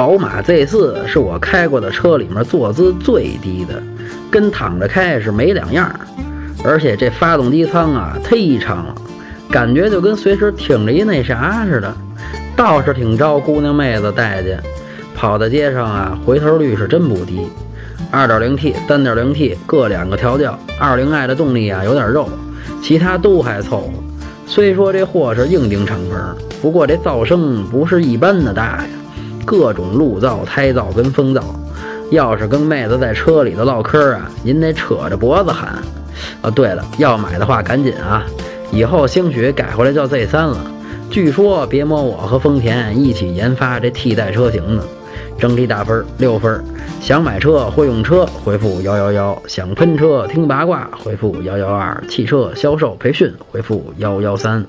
宝马 Z4 是我开过的车里面坐姿最低的，跟躺着开是没两样。而且这发动机舱啊忒长了，感觉就跟随时挺着一那啥似的，倒是挺招姑娘妹子待见。跑在街上啊，回头率是真不低。2.0T、3.0T 各两个调教，20i 的动力啊有点肉，其他都还凑合。虽说这货是硬顶敞篷，不过这噪声不是一般的大呀。各种路噪、胎噪跟风噪，要是跟妹子在车里头唠嗑啊，您得扯着脖子喊。啊，对了，要买的话赶紧啊，以后兴许改回来叫 Z 三了。据说别摸我和丰田一起研发这替代车型呢。整体打分六分。想买车会用车，回复幺幺幺；想喷车听八卦，回复幺幺二；汽车销售培训，回复幺幺三。